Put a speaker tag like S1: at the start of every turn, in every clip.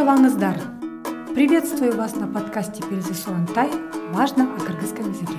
S1: Саламатсыздар! Приветствую вас на подкасте Перезы Суантай «Важно о кыргызском языке».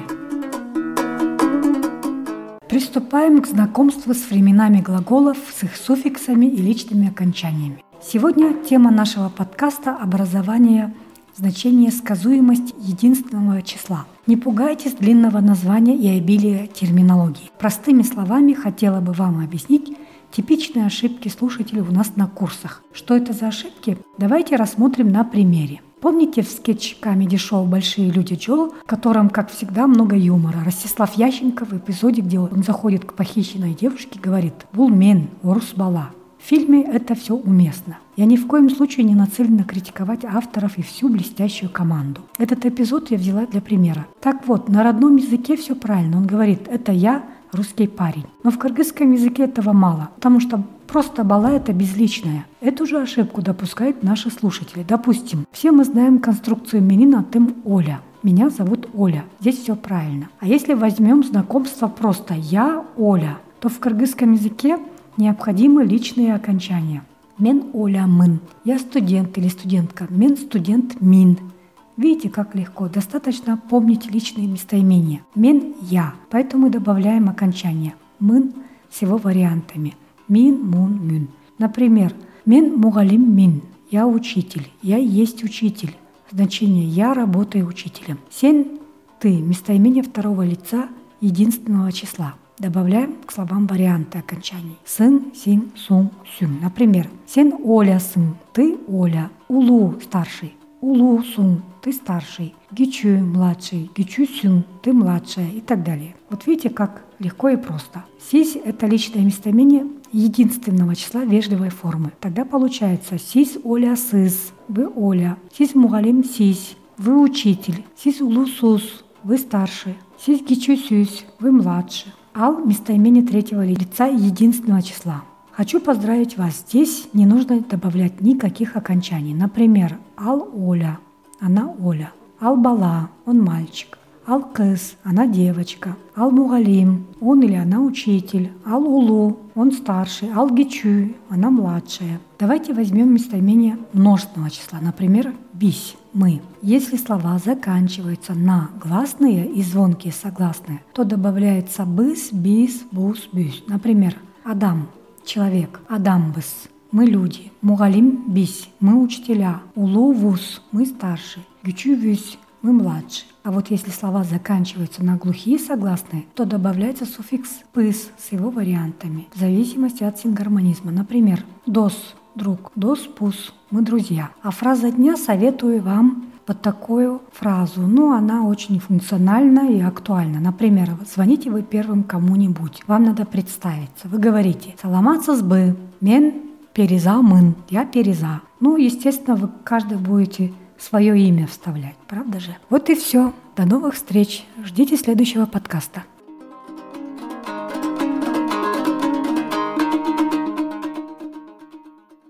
S1: Приступаем к знакомству с временами глаголов, с их суффиксами и личными окончаниями. Сегодня тема нашего подкаста – образование значение сказуемость единственного числа. Не пугайтесь длинного названия и обилия терминологии. Простыми словами хотела бы вам объяснить, Типичные ошибки слушателей у нас на курсах. Что это за ошибки? Давайте рассмотрим на примере. Помните в скетч комедий-шоу «Большие люди Джо», в котором, как всегда, много юмора? Ростислав Ященко в эпизоде, где он заходит к похищенной девушке, говорит «Булмен, урус бала». В фильме это все уместно. Я ни в коем случае не нацелена критиковать авторов и всю блестящую команду. Этот эпизод я взяла для примера. Так вот, на родном языке все правильно. Он говорит «это я, русский парень». Но в кыргызском языке этого мало, потому что просто бала – это безличное. Эту же ошибку допускают наши слушатели. Допустим, все мы знаем конструкцию Менина «тым Оля». Меня зовут Оля. Здесь все правильно. А если возьмем знакомство просто «я Оля», то в кыргызском языке необходимы личные окончания. Мен Оля Мын. Я студент или студентка. Мен студент Мин. Видите, как легко. Достаточно помнить личные местоимения. Мен – я. Поэтому мы добавляем окончание. Мын с его вариантами. Мин, мун, мюн. Например, мен мугалим мин. Я учитель. Я есть учитель. Значение «я работаю учителем». Сен – ты. Местоимение второго лица единственного числа. Добавляем к словам варианты окончаний. Сын, син, сун, сюн. Например, сен Оля сын, ты Оля. Улу старший. Улу сун, ты старший. Гичу младший. Гичу сюн, ты младшая и так далее. Вот видите, как легко и просто. Сись – это личное местоимение единственного числа вежливой формы. Тогда получается сись Оля сыз, вы Оля. Сись мугалим сись, вы учитель. Сись улу сус, вы старший. Сись гичу сюсь, вы младший. Ал – местоимение третьего лица единственного числа. Хочу поздравить вас. Здесь не нужно добавлять никаких окончаний. Например, Ал Оля, она Оля. Ал Бала, он мальчик. Ал Кыс, она девочка. Ал Мугалим, он или она учитель. Ал Улу, он старший. Ал Гичу, она младшая. Давайте возьмем местоимение множественного числа. Например, бись мы. Если слова заканчиваются на гласные и звонкие согласные, то добавляется быс, бис, бус, бюс. Например, Адам – человек, Адамбыс – мы люди, Мугалим – бись – мы учителя, Улу – вуз – мы старшие, Гючу – вюсь – мы младшие. А вот если слова заканчиваются на глухие согласные, то добавляется суффикс «пыс» с его вариантами, в зависимости от сингармонизма. Например, «дос» друг. Дос пус, мы друзья. А фраза дня советую вам под такую фразу. Ну, она очень функциональна и актуальна. Например, звоните вы первым кому-нибудь. Вам надо представиться. Вы говорите «Саламатсыз бы, мен переза мын». Я переза. Ну, естественно, вы каждый будете свое имя вставлять, правда же? Вот и все. До новых встреч. Ждите следующего подкаста.